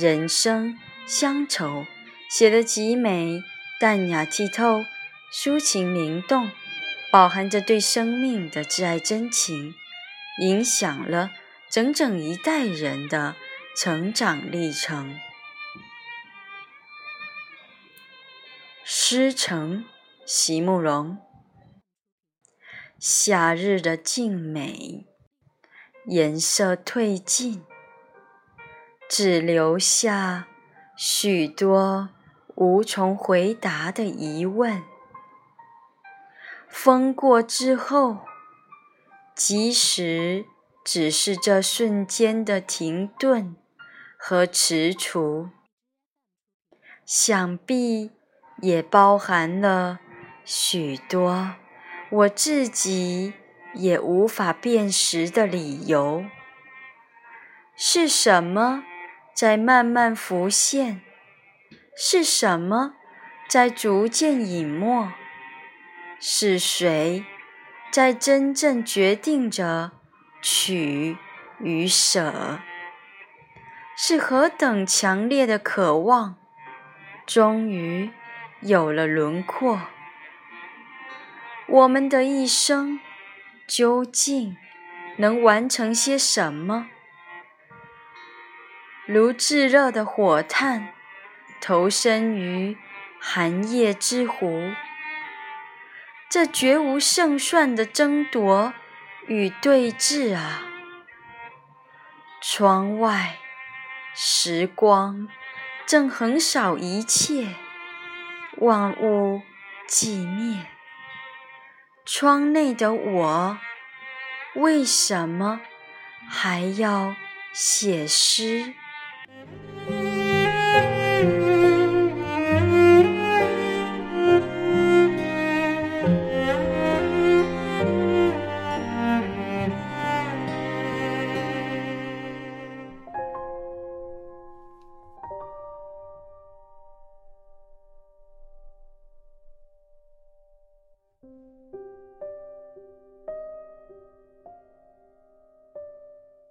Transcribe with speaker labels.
Speaker 1: 人生乡愁写得极美，淡雅剔透，抒情灵动，饱含着对生命的挚爱真情，影响了整整一代人的成长历程。诗城，席慕容。夏日的静美，颜色褪尽。只留下许多无从回答的疑问。风过之后，即使只是这瞬间的停顿和踟蹰，想必也包含了许多我自己也无法辨识的理由。是什么？在慢慢浮现，是什么在逐渐隐没？是谁在真正决定着取与舍？是何等强烈的渴望，终于有了轮廓？我们的一生究竟能完成些什么？如炙热的火炭，投身于寒夜之湖。这绝无胜算的争夺与对峙啊！窗外，时光正横扫一切，万物寂灭。窗内的我，为什么还要写诗？